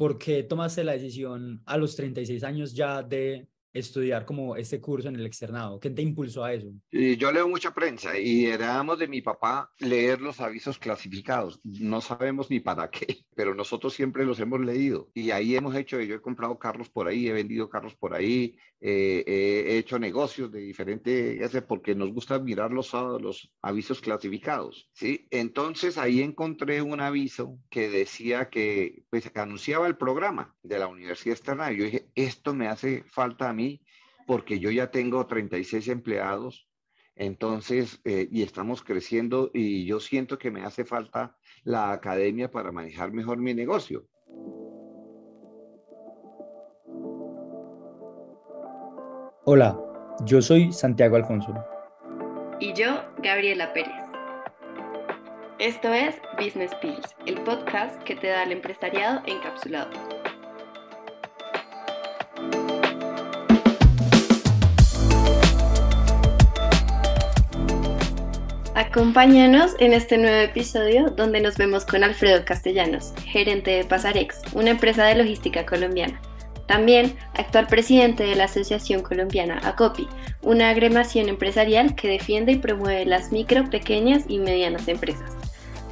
¿por qué tomaste la decisión a los 36 años ya de estudiar como este curso en el externado? ¿Qué te impulsó a eso? Yo leo mucha prensa y heredamos de mi papá leer los avisos clasificados. No sabemos ni para qué, pero nosotros siempre los hemos leído y ahí hemos hecho, yo he comprado carros por ahí, he vendido carros por ahí, eh, he hecho negocios de diferente, porque nos gusta mirar los, los avisos clasificados, ¿sí? Entonces ahí encontré un aviso que decía que, pues, anunciaba el programa de la Universidad Externa. Yo dije, esto me hace falta a mí porque yo ya tengo 36 empleados, entonces, eh, y estamos creciendo y yo siento que me hace falta la academia para manejar mejor mi negocio. Hola, yo soy Santiago Alfonso. Y yo, Gabriela Pérez. Esto es Business Pills, el podcast que te da el empresariado encapsulado. Acompáñanos en este nuevo episodio donde nos vemos con Alfredo Castellanos, gerente de Pasarex, una empresa de logística colombiana. También actual presidente de la Asociación Colombiana ACOPI, una agremación empresarial que defiende y promueve las micro, pequeñas y medianas empresas.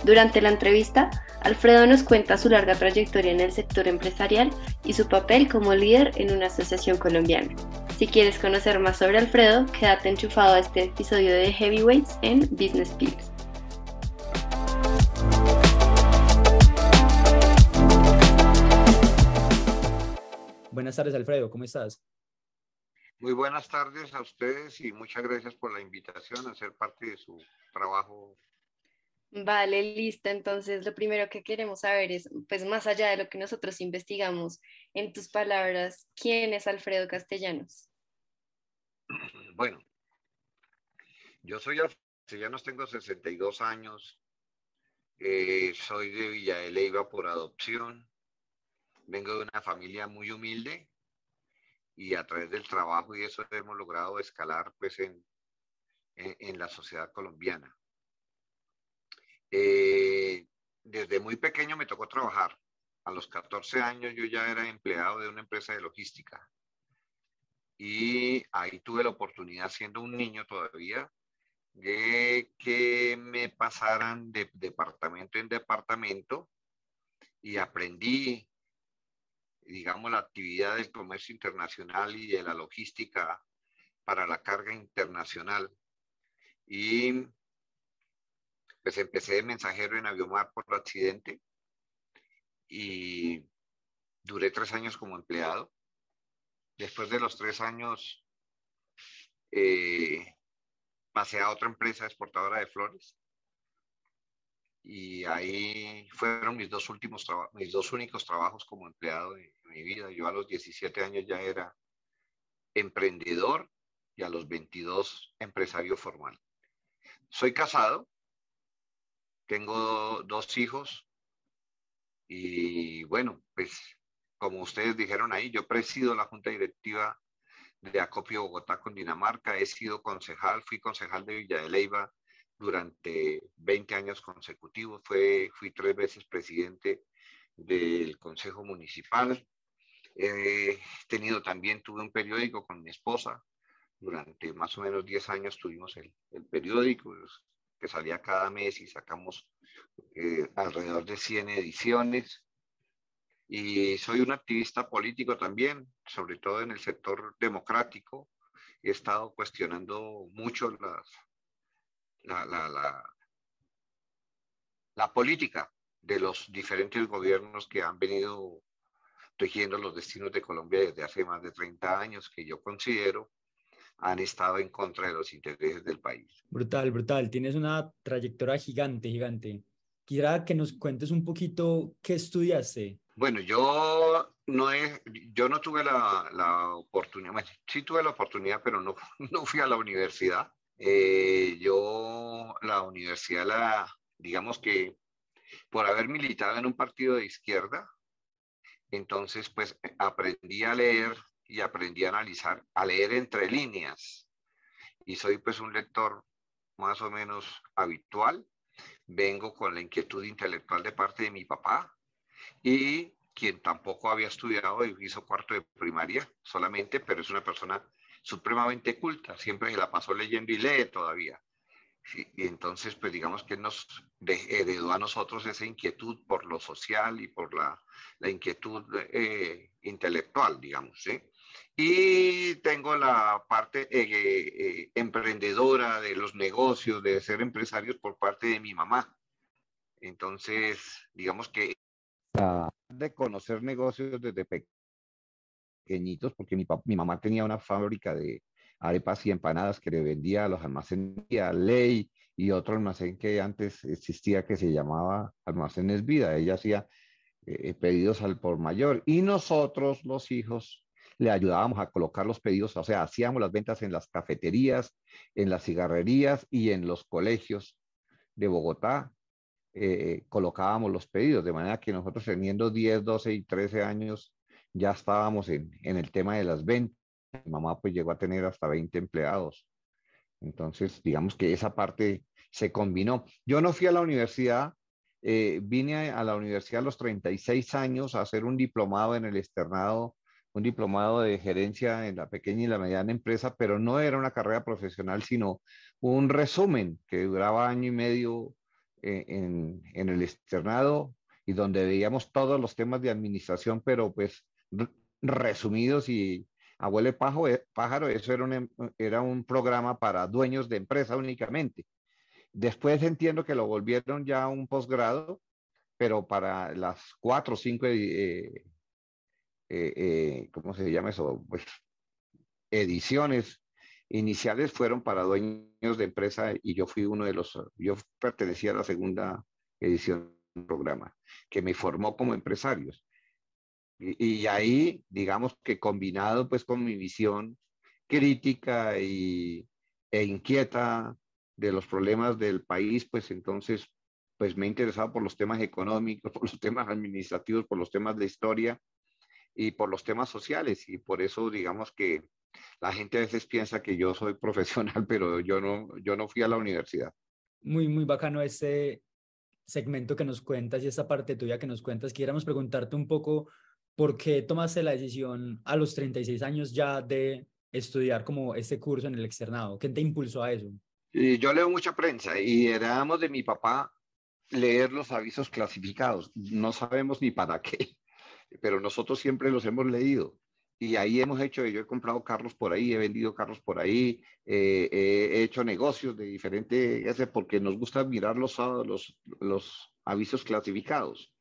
Durante la entrevista, Alfredo nos cuenta su larga trayectoria en el sector empresarial y su papel como líder en una asociación colombiana. Si quieres conocer más sobre Alfredo, quédate enchufado a este episodio de Heavyweights en Business Pills. Buenas tardes, Alfredo, ¿cómo estás? Muy buenas tardes a ustedes y muchas gracias por la invitación a ser parte de su trabajo Vale, listo. Entonces, lo primero que queremos saber es, pues más allá de lo que nosotros investigamos, en tus palabras, ¿quién es Alfredo Castellanos? Bueno, yo soy Alfredo Castellanos, tengo 62 años, eh, soy de Villa de Leyva por adopción, vengo de una familia muy humilde y a través del trabajo y eso hemos logrado escalar pues en, en la sociedad colombiana. Eh, desde muy pequeño me tocó trabajar. A los 14 años yo ya era empleado de una empresa de logística. Y ahí tuve la oportunidad, siendo un niño todavía, de que me pasaran de departamento en departamento y aprendí, digamos, la actividad del comercio internacional y de la logística para la carga internacional. Y pues empecé de mensajero en Aviomar por accidente y duré tres años como empleado. Después de los tres años eh, pasé a otra empresa exportadora de flores y ahí fueron mis dos últimos mis dos únicos trabajos como empleado en mi vida. Yo a los 17 años ya era emprendedor y a los 22 empresario formal. Soy casado, tengo dos hijos y bueno, pues como ustedes dijeron ahí, yo presido la junta directiva de Acopio Bogotá con Dinamarca, he sido concejal, fui concejal de Villa de Leyva durante 20 años consecutivos, fue, fui tres veces presidente del Consejo Municipal, he tenido también, tuve un periódico con mi esposa, durante más o menos 10 años tuvimos el, el periódico, que salía cada mes y sacamos eh, alrededor de 100 ediciones. Y soy un activista político también, sobre todo en el sector democrático. He estado cuestionando mucho las, la, la, la, la política de los diferentes gobiernos que han venido rigiendo los destinos de Colombia desde hace más de 30 años, que yo considero han estado en contra de los intereses del país. Brutal, brutal. Tienes una trayectoria gigante, gigante. Quisiera que nos cuentes un poquito qué estudiaste. Bueno, yo no, he, yo no tuve la, la oportunidad, sí tuve la oportunidad, pero no, no fui a la universidad. Eh, yo la universidad, la, digamos que por haber militado en un partido de izquierda, entonces pues aprendí a leer y aprendí a analizar, a leer entre líneas. Y soy pues un lector más o menos habitual. Vengo con la inquietud intelectual de parte de mi papá y quien tampoco había estudiado y hizo cuarto de primaria solamente, pero es una persona supremamente culta, siempre se la pasó leyendo y lee todavía. y entonces, pues digamos que nos heredó a nosotros esa inquietud por lo social y por la, la inquietud eh, intelectual, digamos. ¿sí? Y tengo la parte eh, eh, emprendedora de los negocios, de ser empresarios por parte de mi mamá. Entonces, digamos que de conocer negocios desde pequeñitos, porque mi, mi mamá tenía una fábrica de arepas y empanadas que le vendía a los almacenes Ley y otro almacén que antes existía que se llamaba Almacenes Vida. Ella hacía eh, pedidos al por mayor y nosotros, los hijos, le ayudábamos a colocar los pedidos, o sea, hacíamos las ventas en las cafeterías, en las cigarrerías y en los colegios de Bogotá. Eh, colocábamos los pedidos, de manera que nosotros teniendo 10, 12 y 13 años ya estábamos en, en el tema de las ventas. Mi mamá pues llegó a tener hasta 20 empleados. Entonces, digamos que esa parte se combinó. Yo no fui a la universidad, eh, vine a, la universidad a los 36 años a hacer un diplomado en el externado un diplomado de gerencia en la pequeña y la mediana empresa, pero no era una carrera profesional, sino un resumen que duraba año y medio en, en, el externado y donde veíamos todos los temas de administración, pero pues resumidos y abuelo eh, pájaro, eso era un, em, era un programa para dueños de empresa únicamente. Después entiendo que lo volvieron ya un posgrado, pero para las cuatro o cinco eh, eh, eh, ¿cómo se llama eso? Pues ediciones iniciales fueron para dueños de empresa y yo fui uno de los, yo pertenecía a la segunda edición del programa, que me formó como empresarios. Y, ahí, digamos que combinado pues con mi visión crítica y, e inquieta de los problemas del país, pues entonces pues me he interesado por los temas económicos, por los temas administrativos, por los temas de historia y por los temas sociales. Y por eso, digamos que la gente a veces piensa que yo soy profesional, pero yo no, yo no fui a la universidad. Muy, muy bacano este segmento que nos cuentas y esta parte tuya que nos cuentas. Quisiéramos preguntarte un poco por qué tomaste la decisión a los 36 años ya de estudiar como este curso en el externado. ¿Qué te impulsó a eso? Yo leo mucha prensa y heredamos de mi papá leer los avisos clasificados. No sabemos ni para qué pero nosotros siempre los hemos leído. Y ahí hemos hecho, yo he comprado carros por ahí, he vendido carros por ahí, eh, he hecho negocios de diferente, porque nos gusta mirar los, los, los avisos clasificados.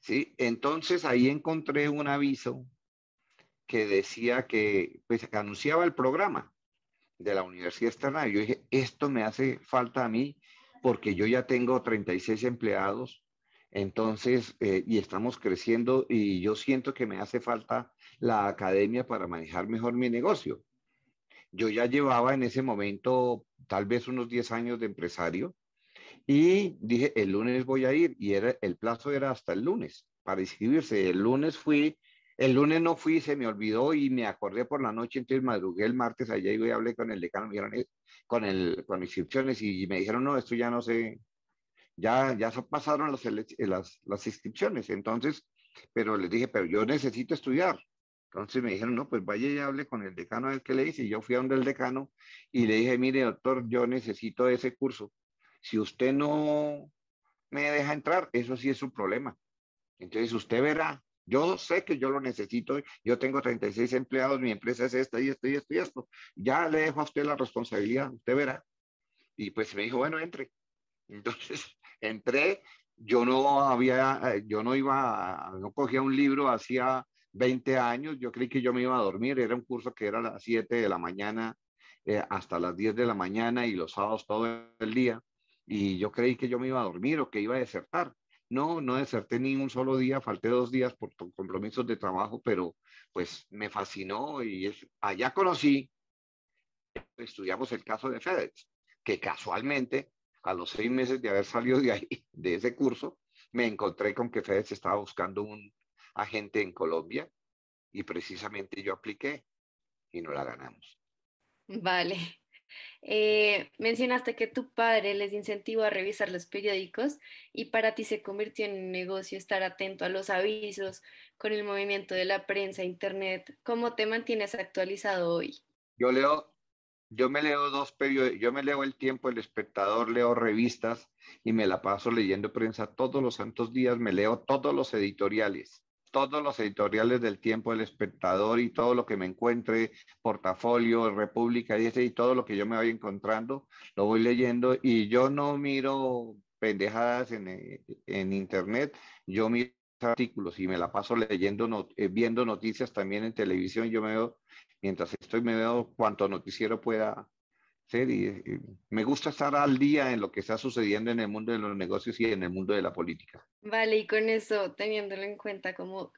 ¿sí? Entonces ahí encontré un aviso que decía que, pues, anunciaba el programa de la Universidad Externa. Yo dije, esto me hace falta a mí porque yo ya tengo 36 empleados entonces, eh, y estamos creciendo y yo siento que me hace falta la academia para manejar mejor mi negocio. Yo ya llevaba en ese momento tal vez unos 10 años de empresario y dije, el lunes voy a ir y era, el plazo era hasta el lunes para inscribirse. El lunes fui, el lunes no fui, se me olvidó y me acordé por la noche, entonces madrugué el martes allá y hablé con el decano, me dijeron, eh, con, el, con inscripciones y me dijeron, no, esto ya no sé, ya, ya pasaron las, las, las inscripciones, entonces, pero les dije, pero yo necesito estudiar. Entonces me dijeron, no, pues vaya y hable con el decano del que le hice. Y yo fui a donde el decano y le dije, mire, doctor, yo necesito ese curso. Si usted no me deja entrar, eso sí es su problema. Entonces usted verá, yo sé que yo lo necesito, yo tengo 36 empleados, mi empresa es esta y esto y esto y esto. Ya le dejo a usted la responsabilidad, usted verá. Y pues me dijo, bueno, entre. Entonces entré, yo no había, eh, yo no iba, no cogía un libro hacía 20 años, yo creí que yo me iba a dormir, era un curso que era a las 7 de la mañana eh, hasta las 10 de la mañana y los sábados todo el día, y yo creí que yo me iba a dormir o que iba a desertar. No, no deserté ni un solo día, falté dos días por compromisos de trabajo, pero pues me fascinó y allá conocí, estudiamos el caso de FedEx, que casualmente a los seis meses de haber salido de ahí, de ese curso, me encontré con que FedEx estaba buscando un agente en Colombia y precisamente yo apliqué y no la ganamos. Vale. Eh, mencionaste que tu padre les incentivó a revisar los periódicos y para ti se convirtió en un negocio estar atento a los avisos con el movimiento de la prensa, internet. ¿Cómo te mantienes actualizado hoy? Yo leo, yo me leo dos periódicos, yo me leo El Tiempo, El Espectador, leo revistas y me la paso leyendo prensa todos los santos días, me leo todos los editoriales todos los editoriales del tiempo del espectador y todo lo que me encuentre, portafolio, República y, ese, y todo lo que yo me vaya encontrando, lo voy leyendo y yo no miro pendejadas en, en internet, yo miro artículos y me la paso leyendo, eh, viendo noticias también en televisión, yo me veo, mientras estoy, me veo cuanto noticiero pueda ser y me gusta estar al día en lo que está sucediendo en el mundo de los negocios y en el mundo de la política. Vale, y con eso, teniéndolo en cuenta, ¿cómo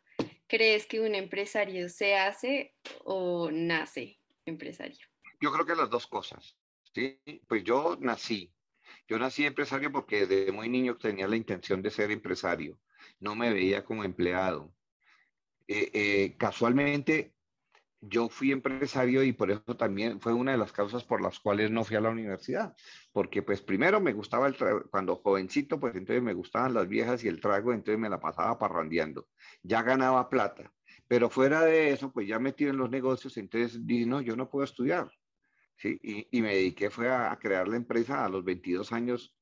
crees que un empresario se hace o nace empresario? Yo creo que las dos cosas. Sí, pues yo nací. Yo nací empresario porque desde muy niño tenía la intención de ser empresario. No me veía como empleado. Eh, eh, casualmente yo fui empresario y por eso también fue una de las causas por las cuales no fui a la universidad, porque pues primero me gustaba el trago, cuando jovencito, pues entonces me gustaban las viejas y el trago, entonces me la pasaba parrandeando, ya ganaba plata, pero fuera de eso, pues ya metido en los negocios, entonces dije, no, yo no puedo estudiar. Y, me dediqué fue a, crear la empresa a los 22 años,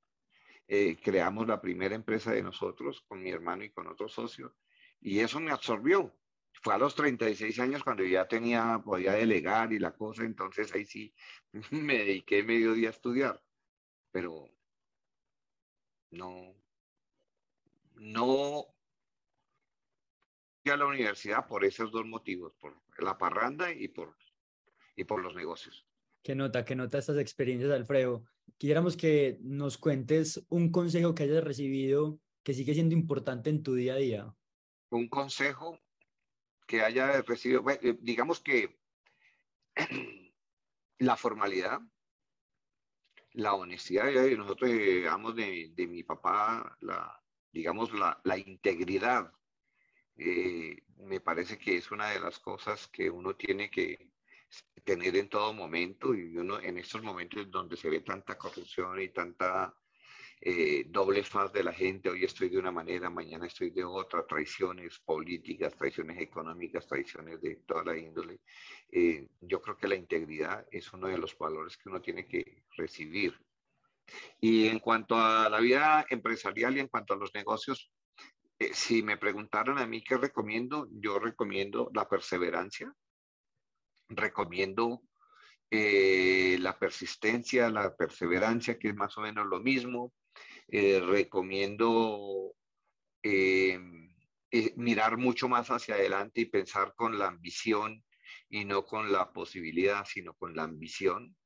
eh, creamos la primera empresa de nosotros con mi hermano y con otro socio, y eso me absorbió, fue a los 36 años cuando ya tenía, podía delegar y la cosa, entonces ahí sí me dediqué medio día a estudiar, pero no, no fui a la universidad por esos dos motivos, por la parranda y por, y por los negocios. Qué nota, qué nota estas experiencias, Alfredo. Quisiéramos que nos cuentes un consejo que hayas recibido que sigue siendo importante en tu día a día. Un consejo que haya recibido, eh, digamos que la formalidad, la honestidad, nosotros digamos de, de, mi papá, la, digamos la, la integridad, eh, me parece que es una de las cosas que uno tiene que tener en todo momento y uno en estos momentos donde se ve tanta corrupción y tanta eh, doble faz de la gente, hoy estoy de una manera, mañana estoy de otra, traiciones políticas, traiciones económicas, traiciones de toda la índole. Eh, yo creo que la integridad es uno de los valores que uno tiene que recibir. Y en cuanto a la vida empresarial y en cuanto a los negocios, eh, si me preguntaran a mí qué recomiendo, yo recomiendo la perseverancia, recomiendo la persistencia, la perseverancia, que es más o menos lo mismo, eh, recomiendo eh, eh, mirar mucho más hacia adelante y pensar con la ambición y no con la posibilidad, sino con la ambición.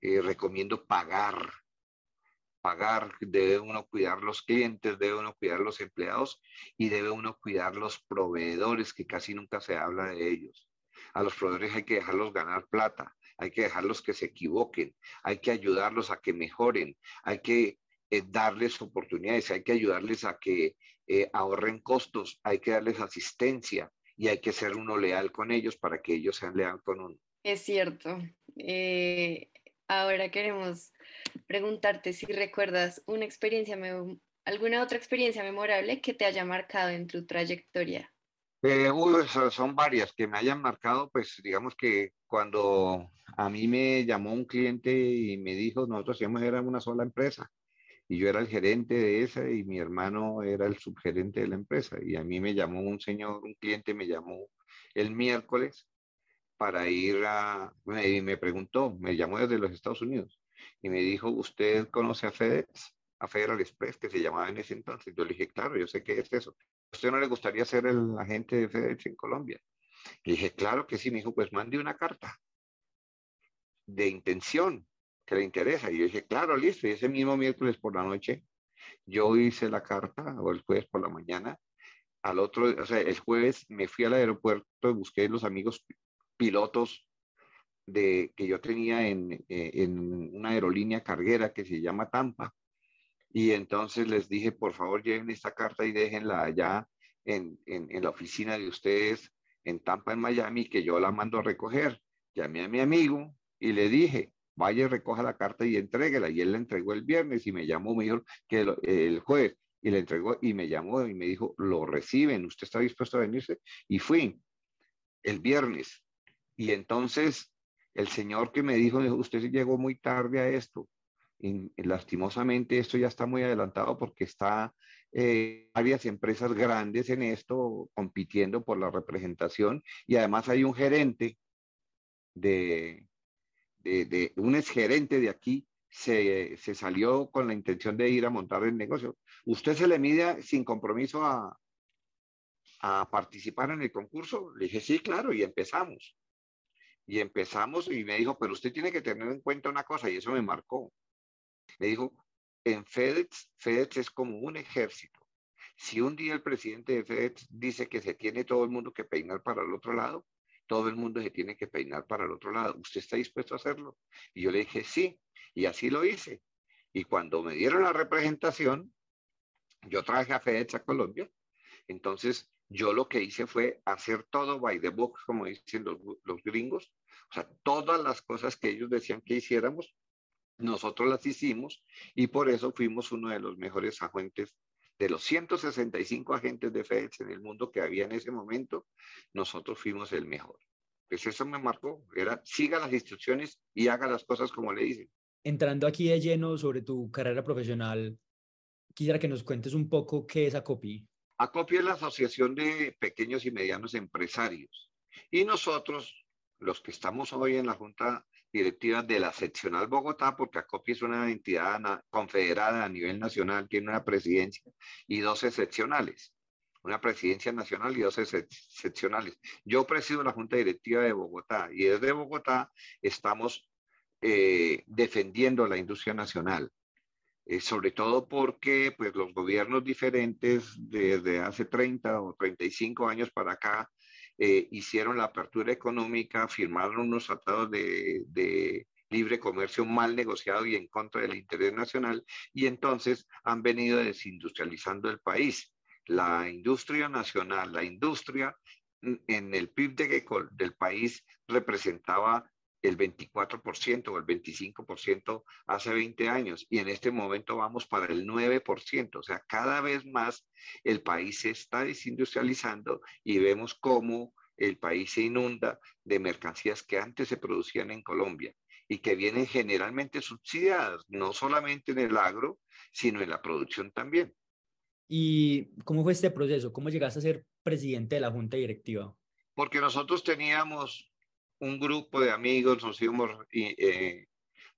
recomiendo pagar, pagar, debe uno cuidar los clientes, debe uno cuidar los empleados y debe uno cuidar los proveedores, que casi nunca se habla de ellos. A los proveedores hay que dejarlos ganar plata, hay que dejarlos que se equivoquen, hay que ayudarlos a que mejoren, hay que eh, darles oportunidades, hay que ayudarles a que eh, ahorren costos, hay que darles asistencia y hay que ser uno leal con ellos para que ellos sean leal con uno. Es cierto. Eh, ahora queremos preguntarte si recuerdas una experiencia, alguna otra experiencia memorable que te haya marcado en tu trayectoria. Son varias que me hayan marcado, pues digamos que cuando a mí me llamó un cliente y me dijo, nosotros íbamos era una sola empresa y yo era el gerente de esa y mi hermano era el subgerente de la empresa. Y a mí me llamó un señor, un cliente me llamó el miércoles para ir a, y me preguntó, me llamó desde los Estados Unidos y me dijo, ¿usted conoce a FedEx? A Federal Express, que se llamaba en ese entonces. Yo le dije, claro, yo sé qué es eso. ¿A usted no le gustaría ser el agente de FedEx en Colombia? Le dije, claro que sí. Me dijo, pues mande una carta de intención que le interesa. Y yo dije, claro, listo. Y ese mismo miércoles por la noche, yo hice la carta, o el jueves por la mañana. Al otro, el jueves me fui al aeropuerto y busqué los amigos pilotos de, que yo tenía en, eh, en una aerolínea carguera que se llama Tampa. Y entonces les dije, por favor, lleven esta carta y déjenla allá en, en, la oficina de ustedes en Tampa, en Miami, que yo la mando a recoger. Llamé a mi amigo y le dije, vaya recoja la carta y entréguela. Y él la entregó el viernes y me llamó, me dijo que el, el jueves, y le entregó y me llamó y me dijo, lo reciben, ¿usted está dispuesto a venirse? Y fui el viernes. Y entonces el señor que me dijo, usted llegó muy tarde a esto. Lastimosamente esto ya está muy adelantado porque está eh, varias empresas grandes en esto compitiendo por la representación y además hay un gerente de, de, de un exgerente de aquí se, se, salió con la intención de ir a montar el negocio. ¿Usted se le mide sin compromiso a, a participar en el concurso? Le dije, sí, claro, y empezamos. Y empezamos y me dijo, pero usted tiene que tener en cuenta una cosa, y eso me marcó. Me dijo, en FedEx, FedEx es como un ejército. Si un día el presidente de FedEx dice que se tiene todo el mundo que peinar para el otro lado, todo el mundo se tiene que peinar para el otro lado. ¿Usted está dispuesto a hacerlo? Y yo le dije, sí, y así lo hice. Y cuando me dieron la representación, yo traje a FedEx a Colombia. Entonces, yo lo que hice fue hacer todo by the book, como dicen los, los gringos. O sea, todas las cosas que ellos decían que hiciéramos, nosotros las hicimos y por eso fuimos uno de los mejores agentes de los 165 agentes de FedEx en el mundo que había en ese momento, nosotros fuimos el mejor. Pues eso me marcó, era siga las instrucciones y haga las cosas como le dicen entrando aquí de lleno sobre tu carrera profesional, quisiera que nos cuentes un poco qué es ACOPI. ACOPI es la Asociación de Pequeños y Medianos Empresarios. Y nosotros, los que estamos hoy en la Junta Directiva de la Seccional Bogotá, porque ACOPI es una entidad confederada a nivel nacional, tiene una presidencia y 12 seccionales una presidencia nacional y 12 seccionales. Yo presido la Junta Directiva de Bogotá y desde Bogotá estamos eh, defendiendo la industria nacional. Eh, sobre todo porque pues, los gobiernos diferentes desde hace 30 o 35 años para acá eh, hicieron la apertura económica, firmaron unos tratados de, de libre comercio mal negociado y en contra del interés nacional y entonces han venido desindustrializando el país. La industria nacional, la industria en el PIB de, del país representaba el 24% o el 25% hace 20 años y en este momento vamos para el 9%. O sea, cada vez más el país se está desindustrializando y vemos cómo el país se inunda de mercancías que antes se producían en Colombia y que vienen generalmente subsidiadas, no solamente en el agro, sino en la producción también. ¿Y cómo fue este proceso? ¿Cómo llegaste a ser presidente de la junta directiva? Porque nosotros teníamos un grupo de amigos, nos íbamos, eh,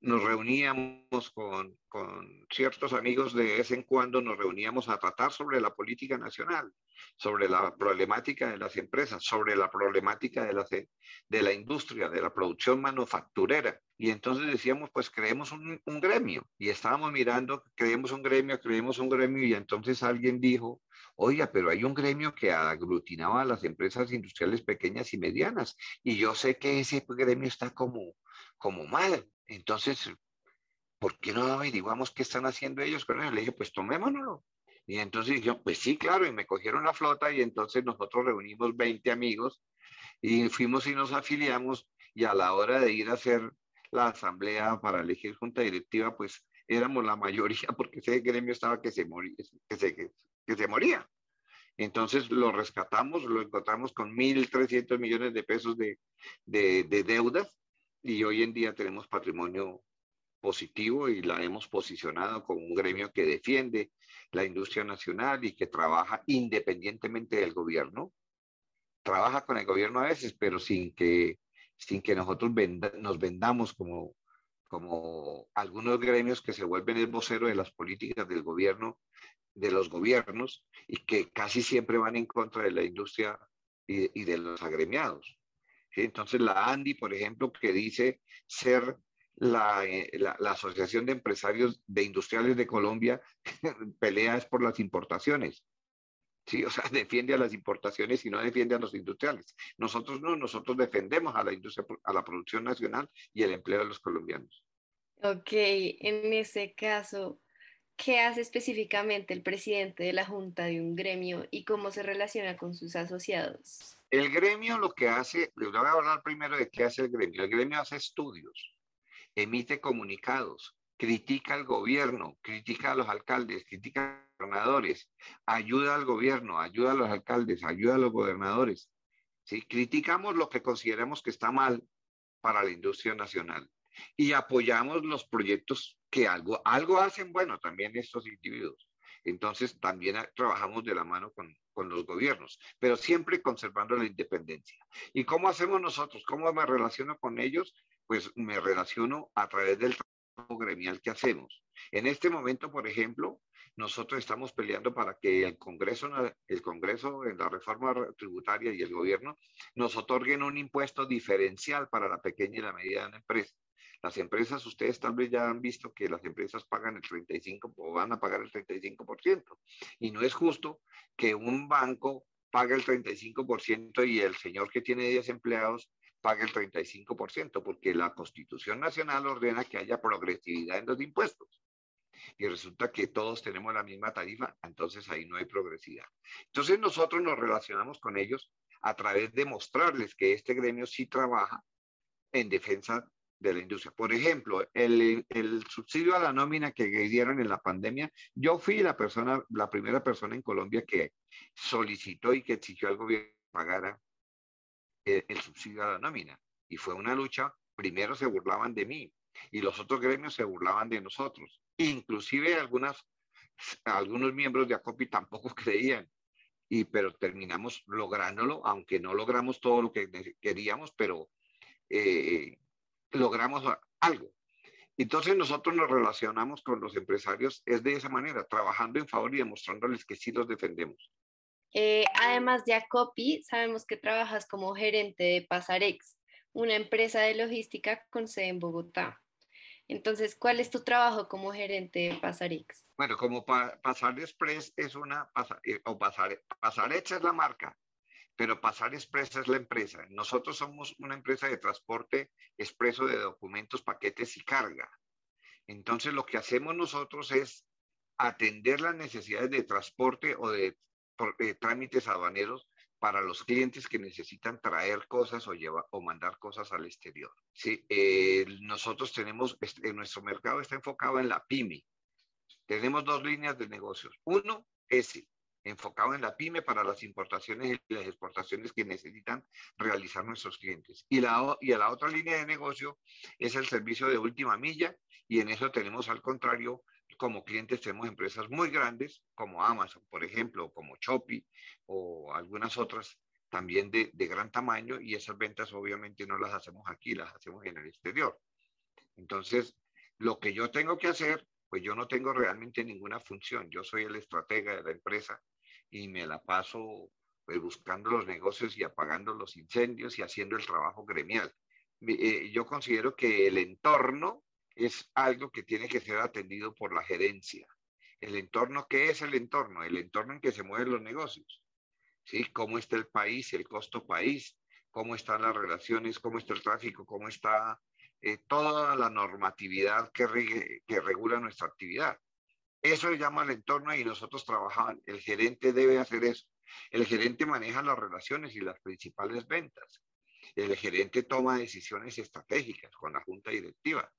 nos reuníamos con, con, ciertos amigos de vez en cuando, nos reuníamos a tratar sobre la política nacional, sobre la problemática de las empresas, sobre la problemática de la, de la industria, de la producción manufacturera. Y entonces decíamos, pues creemos un, un gremio. Y estábamos mirando, creemos un gremio, creemos un gremio, y entonces alguien dijo, Oiga, pero hay un gremio que aglutinaba a las empresas industriales pequeñas y medianas y yo sé que ese gremio está como, como mal. Entonces, ¿por qué no averiguamos qué están haciendo ellos con Le dije, pues tomémonoslo. Y entonces dijeron, pues sí, claro, y me cogieron la flota y entonces nosotros reunimos 20 amigos y fuimos y nos afiliamos y a la hora de ir a hacer la asamblea para elegir junta directiva, pues éramos la mayoría porque ese gremio estaba que se moría, que se, se moría. Entonces lo rescatamos, lo encontramos con 1.300 millones de pesos de, de, de deudas y hoy en día tenemos patrimonio positivo y la hemos posicionado como un gremio que defiende la industria nacional y que trabaja independientemente del gobierno. Trabaja con el gobierno a veces, pero sin que, sin que nosotros nos vendamos como, como algunos gremios que se vuelven el vocero de las políticas del gobierno de los gobiernos y que casi siempre van en contra de la industria y, de los agremiados. Entonces la ANDI, por ejemplo, que dice ser eh, la, la, Asociación de Empresarios de Industriales de Colombia, pelea es por las importaciones. Sí, o sea, defiende a las importaciones y no defiende a los industriales. Nosotros no, nosotros defendemos a la industria, a la producción nacional y el empleo de los colombianos. Ok, en ese caso, ¿Qué hace específicamente el presidente de la junta de un gremio y cómo se relaciona con sus asociados? El gremio lo que hace, les voy a hablar primero de qué hace el gremio. El gremio hace estudios emite comunicados, critica al gobierno, critica a los alcaldes, critica a los gobernadores, ayuda al gobierno, ayuda a los alcaldes, ayuda a los gobernadores. ¿sí? Criticamos lo que consideramos que está mal para la industria nacional y apoyamos los proyectos que algo, algo hacen bueno también estos individuos. Entonces también trabajamos de la mano con, con los gobiernos, pero siempre conservando la independencia. ¿Y cómo hacemos nosotros? ¿Cómo me relaciono con ellos? Pues me relaciono a través del trabajo gremial que hacemos. En este momento, por ejemplo, nosotros estamos peleando para que el Congreso, el Congreso en la reforma tributaria y el gobierno nos otorguen un impuesto diferencial para la pequeña y la mediana empresa. Las empresas, ustedes tal vez ya han visto que las empresas pagan el 35 o van a pagar el 35%. Y no es justo que un banco pague el 35% y el señor que tiene 10 empleados pague el 35%, porque la Constitución Nacional ordena que haya progresividad en los impuestos. Y resulta que todos tenemos la misma tarifa, entonces ahí no hay progresividad. Entonces nosotros nos relacionamos con ellos a través de mostrarles que este gremio sí trabaja en defensa de la industria. Por ejemplo, el, el, subsidio a la nómina que dieron en la pandemia, yo fui la persona, la primera persona en Colombia que solicitó y que exigió al gobierno que pagara el, el subsidio a la nómina. Y fue una lucha, primero se burlaban de mí y los otros gremios se burlaban de nosotros. Inclusive algunas, algunos miembros de ACOPI tampoco creían. Y, pero terminamos lográndolo, aunque no logramos todo lo que queríamos, pero eh, logramos algo. Entonces nosotros nos relacionamos con los empresarios es de esa manera, trabajando en favor y demostrándoles que sí los defendemos. Eh, además de Acopi, sabemos que trabajas como gerente de Pasarex, una empresa de logística con sede en Bogotá. Entonces, ¿cuál es tu trabajo como gerente de Pasarex? Bueno, como pa Pasar Express es una, eh, o Pasar, Pasarex es la marca, pero Pasar Express es la empresa. Nosotros somos una empresa de transporte expreso de documentos, paquetes y carga. Entonces, lo que hacemos nosotros es atender las necesidades de transporte o de, trámites aduaneros para los clientes que necesitan traer cosas o, llevar, o mandar cosas al exterior. Sí, eh, nosotros tenemos, en nuestro mercado está enfocado en la pyme. Tenemos dos líneas de negocios. Uno, es enfocado en la pyme para las importaciones y las exportaciones que necesitan realizar nuestros clientes. Y la, y la otra línea de negocio es el servicio de última milla y en eso tenemos al contrario, como clientes tenemos empresas muy grandes como Amazon, por ejemplo, como Shopee o algunas otras también de, de gran tamaño y esas ventas obviamente no las hacemos aquí, las hacemos en el exterior. Entonces, lo que yo tengo que hacer pues yo no tengo realmente ninguna función. Yo soy el estratega de la empresa y me la paso pues, buscando los negocios y apagando los incendios y haciendo el trabajo gremial. Eh, yo considero que el entorno es algo que tiene que ser atendido por la gerencia. El entorno, ¿qué es el entorno? El entorno en que se mueven los negocios. ¿Sí? ¿Cómo está el país, el costo país? ¿Cómo están las relaciones? ¿Cómo está el tráfico? ¿Cómo está eh, toda la normatividad que, que regula nuestra actividad? Eso se llama el entorno y nosotros trabajamos, el gerente debe hacer eso. El gerente maneja las relaciones y las principales ventas. El gerente toma decisiones estratégicas con la junta directiva.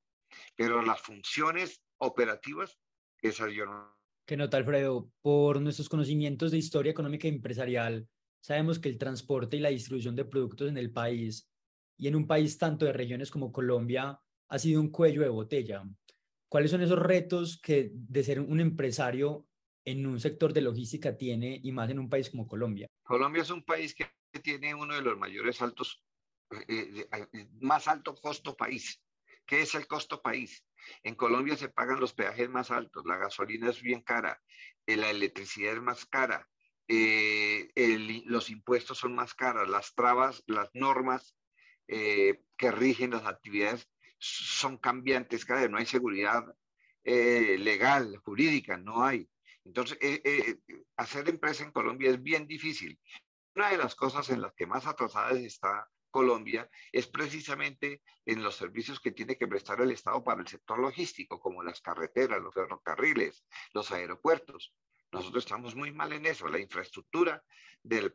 Pero las funciones operativas, esas yo no. ¿Qué nota, Alfredo? Por nuestros conocimientos de historia económica y empresarial, sabemos que el transporte y la distribución de productos en el país y en un país tanto de regiones como Colombia ha sido un cuello de botella. ¿Cuáles son esos retos que de ser un empresario en un sector de logística tiene y más en un país como Colombia? Colombia es un país que tiene uno de los mayores altos, eh, eh, eh, más alto costo país. ¿Qué es el costo país? En Colombia se pagan los peajes más altos, la gasolina es bien cara, la electricidad es más cara, los impuestos son más caras, las trabas, las normas que rigen las actividades son cambiantes, cada vez no hay seguridad eh, legal, jurídica, no hay. Entonces, eh, eh, hacer empresa en Colombia es bien difícil. Una de las cosas en las que más atrasada está Colombia es precisamente en los servicios que tiene que prestar el Estado para el sector logístico, como las carreteras, los ferrocarriles, los aeropuertos. Nosotros estamos muy mal en eso. La infraestructura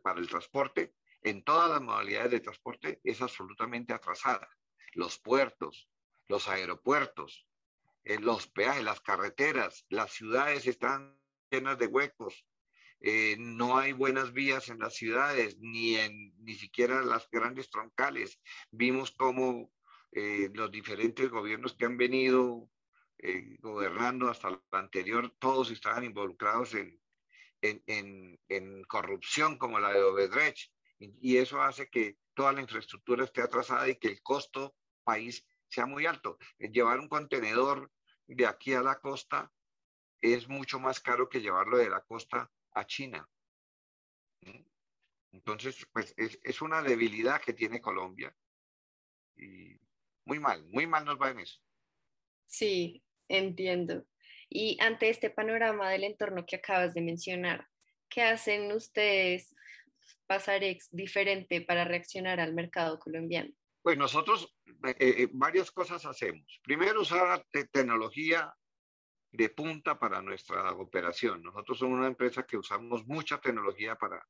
para el transporte, en todas las modalidades de transporte, es absolutamente atrasada. Los puertos, los aeropuertos, en los peajes, las carreteras, las ciudades están llenas de huecos. Eh, no hay buenas vías en las ciudades, ni en ni siquiera las grandes troncales. Vimos cómo eh, los diferentes gobiernos que han venido eh, gobernando hasta el anterior, todos estaban involucrados en, en, en, corrupción como la de Obedrecht. Y, y eso hace que toda la infraestructura esté atrasada y que el costo país sea muy alto. Llevar un contenedor de aquí a la costa es mucho más caro que llevarlo de la costa a China. Entonces, pues es, es una debilidad que tiene Colombia. Y muy mal, muy mal nos va en eso. Sí, entiendo. Y ante este panorama del entorno que acabas de mencionar, ¿qué hacen ustedes, Pasarex, diferente para reaccionar al mercado colombiano? Pues nosotros eh, eh, varias cosas hacemos. Primero, usar tecnología de punta para nuestra operación. Nosotros somos una empresa que usamos mucha tecnología para,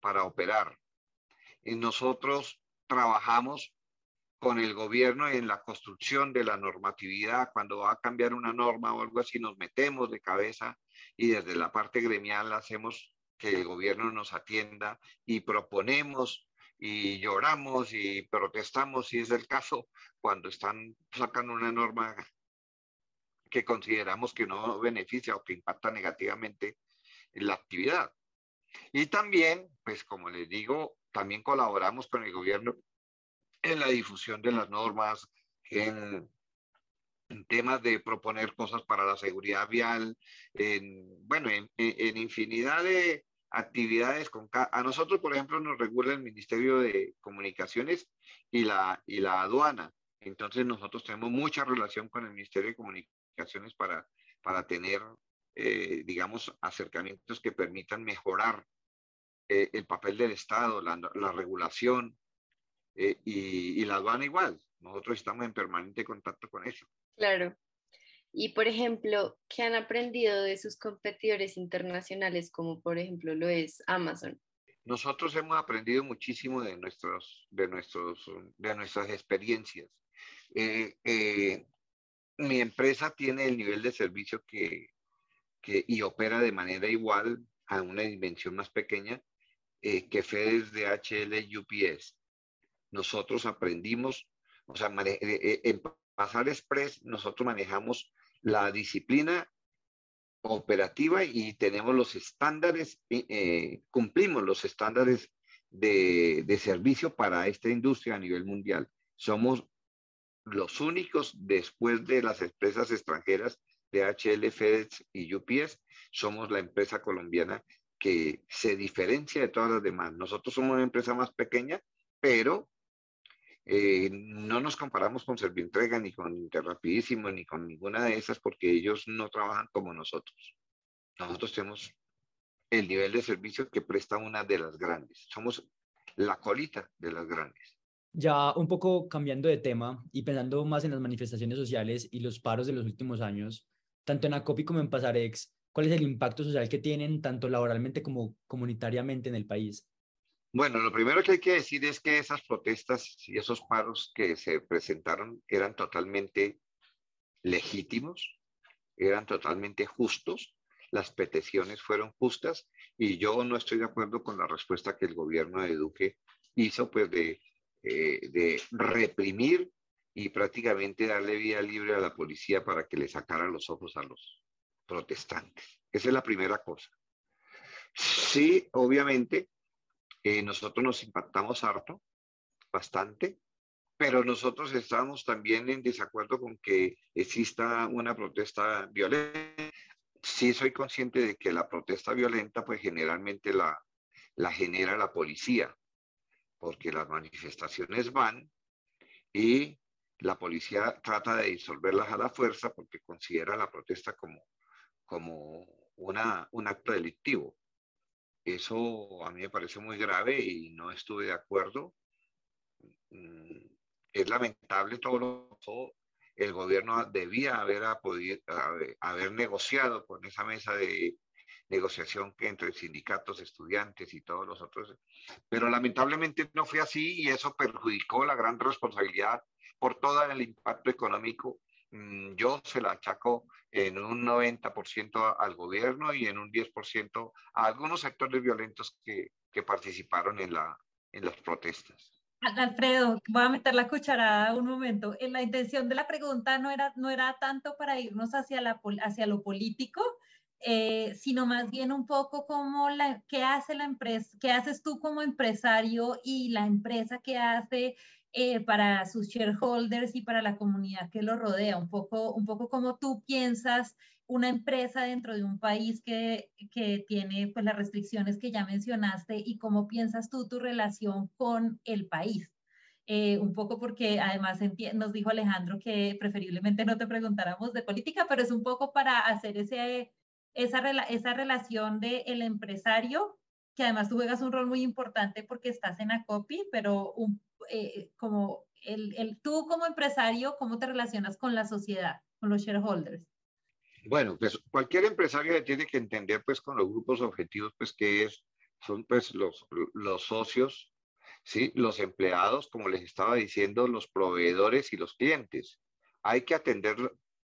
para operar. Y nosotros trabajamos con el gobierno en la construcción de la normatividad. Cuando va a cambiar una norma o algo así, nos metemos de cabeza y desde la parte gremial hacemos que el gobierno nos atienda y proponemos y lloramos y protestamos, si es el caso, cuando están sacando una norma que consideramos que no beneficia o que impacta negativamente en la actividad. Y también, pues como les digo, también colaboramos con el gobierno en la difusión de las normas, en, temas de proponer cosas para la seguridad vial, en, bueno, en, en infinidad de, actividades con a nosotros por ejemplo nos regula el Ministerio de Comunicaciones y la y la aduana. Entonces nosotros tenemos mucha relación con el Ministerio de Comunicaciones para para tener eh, digamos acercamientos que permitan mejorar eh, el papel del Estado la, la regulación eh, y, y la aduana igual. Nosotros estamos en permanente contacto con eso. Claro y, por ejemplo, ¿qué han aprendido de sus competidores internacionales, como por ejemplo lo es Amazon? Nosotros hemos aprendido muchísimo de, nuestros, de, nuestros, de nuestras experiencias. Eh, eh, mi empresa tiene el nivel de servicio que, que, y opera de manera igual a una dimensión más pequeña eh, que FedEx, DHL y UPS. Nosotros aprendimos, o sea, en Pasar Express nosotros manejamos la disciplina operativa y tenemos los estándares, eh, cumplimos los estándares de, de, servicio para esta industria a nivel mundial. Somos los únicos, después de las empresas extranjeras de HL, FedEx y UPS, somos la empresa colombiana que se diferencia de todas las demás. Nosotros somos una empresa más pequeña, pero eh, no nos comparamos con Servientrega ni con Interrapidísimo ni con ninguna de esas porque ellos no trabajan como nosotros. Nosotros tenemos el nivel de servicio que presta una de las grandes. Somos la colita de las grandes. Ya un poco cambiando de tema y pensando más en las manifestaciones sociales y los paros de los últimos años, tanto en ACOPI como en Pasarex, ¿cuál es el impacto social que tienen tanto laboralmente como comunitariamente en el país? Bueno, lo primero que hay que decir es que esas protestas y esos paros que se presentaron eran totalmente legítimos, eran totalmente justos, las peticiones fueron justas y yo no estoy de acuerdo con la respuesta que el gobierno de Duque hizo, pues de, eh, de reprimir y prácticamente darle vía libre a la policía para que le sacaran los ojos a los protestantes. Esa es la primera cosa. Sí, obviamente, nosotros nos impactamos harto, bastante, pero nosotros estamos también en desacuerdo con que exista una protesta violenta. Sí soy consciente de que la protesta violenta, pues generalmente la, la genera la policía, porque las manifestaciones van y la policía trata de disolverlas a la fuerza porque considera la protesta como, como una, un acto delictivo. Eso a mí me parece muy grave y no estuve de acuerdo. Mm, es lamentable todo lo que el gobierno debía haber, haber, negociado con esa mesa de negociación que entre sindicatos, estudiantes y todos los otros, pero lamentablemente no fue así y eso perjudicó la gran responsabilidad por todo el impacto económico, yo se la achaco en un 90% al gobierno y en un 10% a algunos sectores violentos que, que participaron en, la, en las protestas. Alfredo, voy a meter la cucharada un momento. En la intención de la pregunta no era, no era tanto para irnos hacia, la, hacia lo político, eh, sino más bien un poco como la, qué hace la empresa, qué haces tú como empresario y la empresa que hace eh, para sus shareholders y para la comunidad que lo rodea, un poco, un poco como tú piensas una empresa dentro de un país que, que, tiene pues las restricciones que ya mencionaste y cómo piensas tú tu relación con el país. Eh, un poco porque además nos dijo Alejandro que preferiblemente no te preguntáramos de política, pero es un poco para hacer ese, esa, esa relación del el empresario, que además tú juegas un rol muy importante porque estás en ACOPI, pero eh, como el, el, tú como empresario, ¿cómo te relacionas con la sociedad, con los shareholders? Bueno, pues cualquier empresario tiene que entender pues con los grupos objetivos pues que es, son pues los, los socios, ¿sí? los empleados, como les estaba diciendo, los proveedores y los clientes. Hay que atender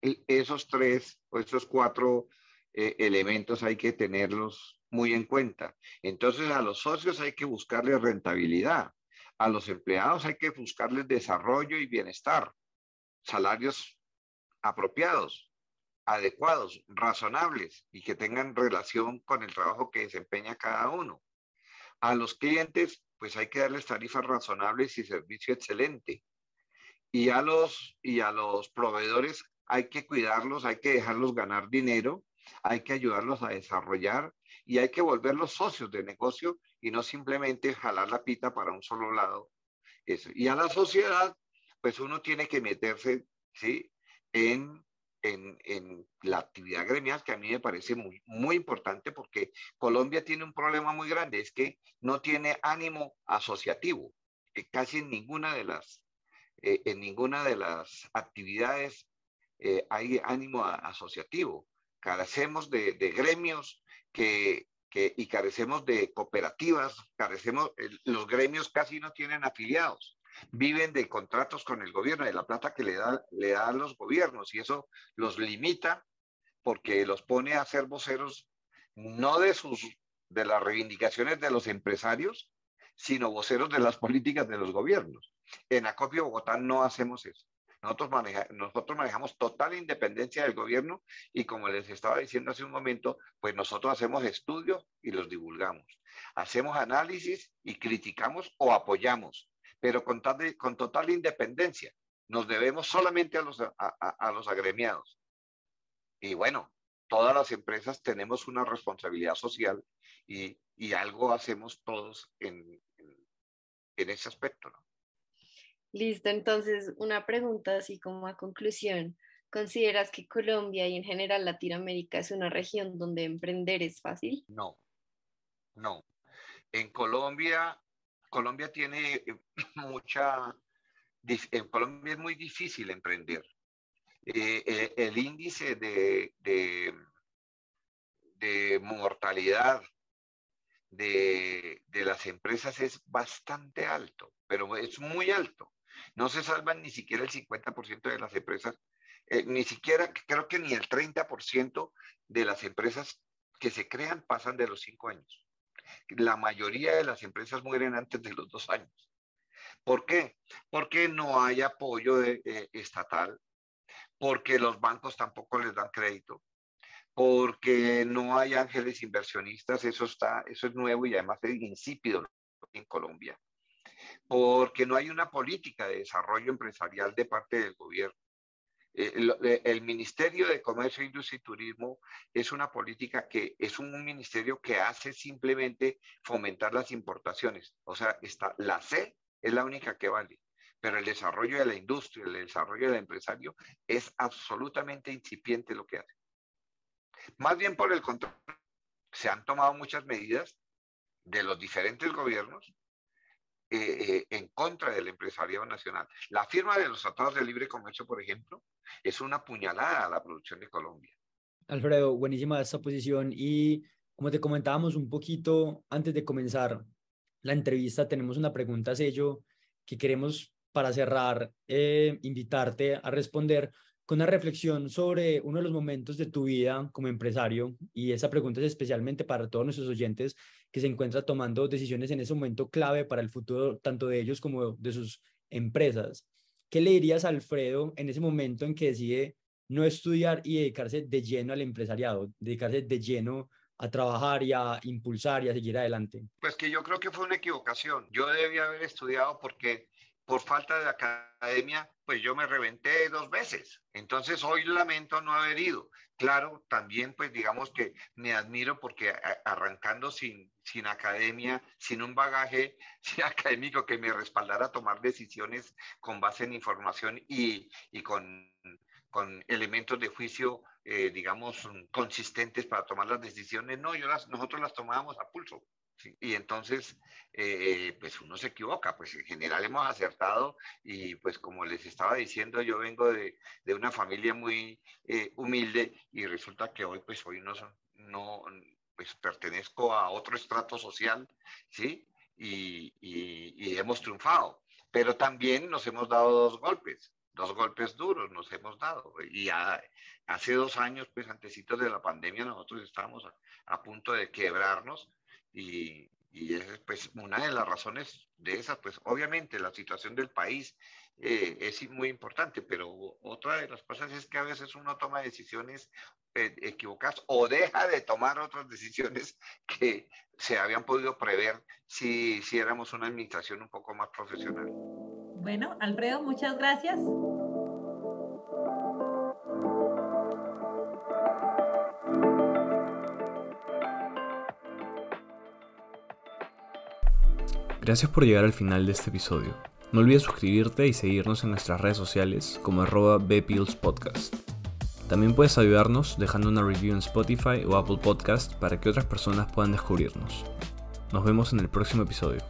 esos tres o esos cuatro eh, elementos, hay que tenerlos muy en cuenta. Entonces a los socios hay que buscarles rentabilidad, a los empleados hay que buscarles desarrollo y bienestar, salarios apropiados, adecuados, razonables y que tengan relación con el trabajo que desempeña cada uno. A los clientes, pues hay que darles tarifas razonables y servicio excelente. Y a los, y a los proveedores hay que cuidarlos, hay que dejarlos ganar dinero, hay que ayudarlos a desarrollar y hay que volverlos socios de negocio y no simplemente jalar la pita para un solo lado. Eso. Y a la sociedad, pues uno tiene que meterse ¿sí? en en, la actividad gremial que a mí me parece muy, muy importante porque Colombia tiene un problema muy grande, es que no tiene ánimo asociativo. Que casi en ninguna de las, eh, en ninguna de las actividades eh, hay ánimo asociativo. Carecemos de, de gremios que, que, y carecemos de cooperativas, carecemos, los gremios casi no tienen afiliados viven de contratos con el gobierno, de la plata que le, da, le los gobiernos, y eso los limita porque los pone a ser voceros no de, sus, de las reivindicaciones de los empresarios, sino voceros de las políticas de los gobiernos. En Acopio Bogotá no hacemos eso. Nosotros, nosotros manejamos total independencia del gobierno y como les estaba diciendo hace un momento, pues nosotros hacemos estudios y los divulgamos. Hacemos análisis y criticamos o apoyamos pero con, con total independencia. Nos debemos solamente a los, a, los agremiados. Y bueno, todas las empresas tenemos una responsabilidad social y, y algo hacemos todos en, en, ese aspecto. ¿no? Listo, entonces una pregunta así como a conclusión. ¿Consideras que Colombia y en general Latinoamérica es una región donde emprender es fácil? No, no. En Colombia Colombia tiene eh, mucha, en Colombia es muy difícil emprender. Eh, eh, el índice de, de, mortalidad de, de, las empresas es bastante alto, pero es muy alto. No se salvan ni siquiera el 50% de las empresas, ni siquiera, creo que ni el 30% de las empresas que se crean pasan de los cinco años la mayoría de las empresas mueren antes de los dos años. ¿Por qué? Porque no hay apoyo eh, estatal, porque los bancos tampoco les dan crédito, porque no hay ángeles inversionistas, eso, está, eso es nuevo y además es insípido en Colombia, porque no hay una política de desarrollo empresarial de parte del gobierno. Eh, eh, el, Ministerio de Comercio, Industria y Turismo es una política que es un ministerio que hace simplemente fomentar las importaciones. O sea, está, la C es la única que vale, pero el desarrollo de la industria, el desarrollo del empresario es absolutamente incipiente lo que hace. Más bien por el contrario, se han tomado muchas medidas de los diferentes gobiernos eh, eh, en contra del empresariado nacional. La firma de los tratados de libre comercio, por ejemplo, es una puñalada a la producción de Colombia. Alfredo, buenísima esta posición y como te comentábamos un poquito antes de comenzar la entrevista, tenemos una pregunta sello que queremos para cerrar, eh, invitarte a responder con una reflexión sobre uno de los momentos de tu vida como empresario. Y esa pregunta es especialmente para todos nuestros oyentes que se encuentran tomando decisiones en ese momento clave para el futuro tanto de ellos como de sus empresas. ¿Qué le dirías a Alfredo en ese momento en que decide no estudiar y dedicarse de lleno al empresariado, dedicarse de lleno a trabajar y a impulsar y a seguir adelante? Pues que yo creo que fue una equivocación. Yo debía haber estudiado porque por falta de academia, pues yo me reventé dos veces. Entonces hoy lamento no haber ido. Claro, también pues digamos que me admiro porque arrancando sin, sin academia, sin un bagaje académico que me respaldara a tomar decisiones con base en información y, y con, con elementos de juicio eh, digamos, consistentes para tomar las decisiones. No, yo las, nosotros las tomábamos a pulso. Y entonces, eh, pues uno se equivoca, pues en general hemos acertado y pues como les estaba diciendo, yo vengo de, de una familia muy eh, humilde y resulta que hoy, pues hoy no, no, pues pertenezco a otro estrato social, ¿sí? Y, y, hemos triunfado, pero también nos hemos dado dos golpes dos golpes duros nos hemos dado. Y hace dos años, pues antecitos de la pandemia, nosotros estábamos a, punto de quebrarnos y, y, es pues una de las razones de esas, pues obviamente la situación del país eh, es muy importante, pero otra de las cosas es que a veces uno toma decisiones eh, equivocadas o deja de tomar otras decisiones que se habían podido prever si hiciéramos si una administración un poco más profesional. Bueno, Alfredo, muchas gracias. Gracias por llegar al final de este episodio. No olvides suscribirte y seguirnos en nuestras redes sociales como arroba Podcast. También puedes ayudarnos dejando una review en Spotify o Apple Podcast para que otras personas puedan descubrirnos. Nos vemos en el próximo episodio.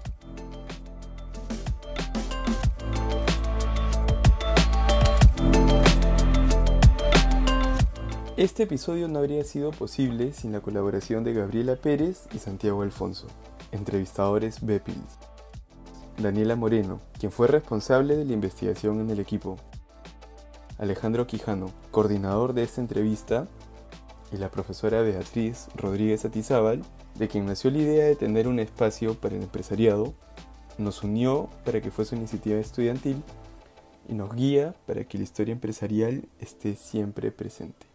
Este episodio no habría sido posible sin la colaboración de Gabriela Pérez y Santiago Alfonso, entrevistadores Bepils. Daniela Moreno, quien fue responsable de la investigación en el equipo. Alejandro Quijano, coordinador de esta entrevista. Y la profesora Beatriz Rodríguez Atizábal, de quien nació la idea de tener un espacio para el empresariado, nos unió para que fuese una iniciativa estudiantil y nos guía para que la historia empresarial esté siempre presente.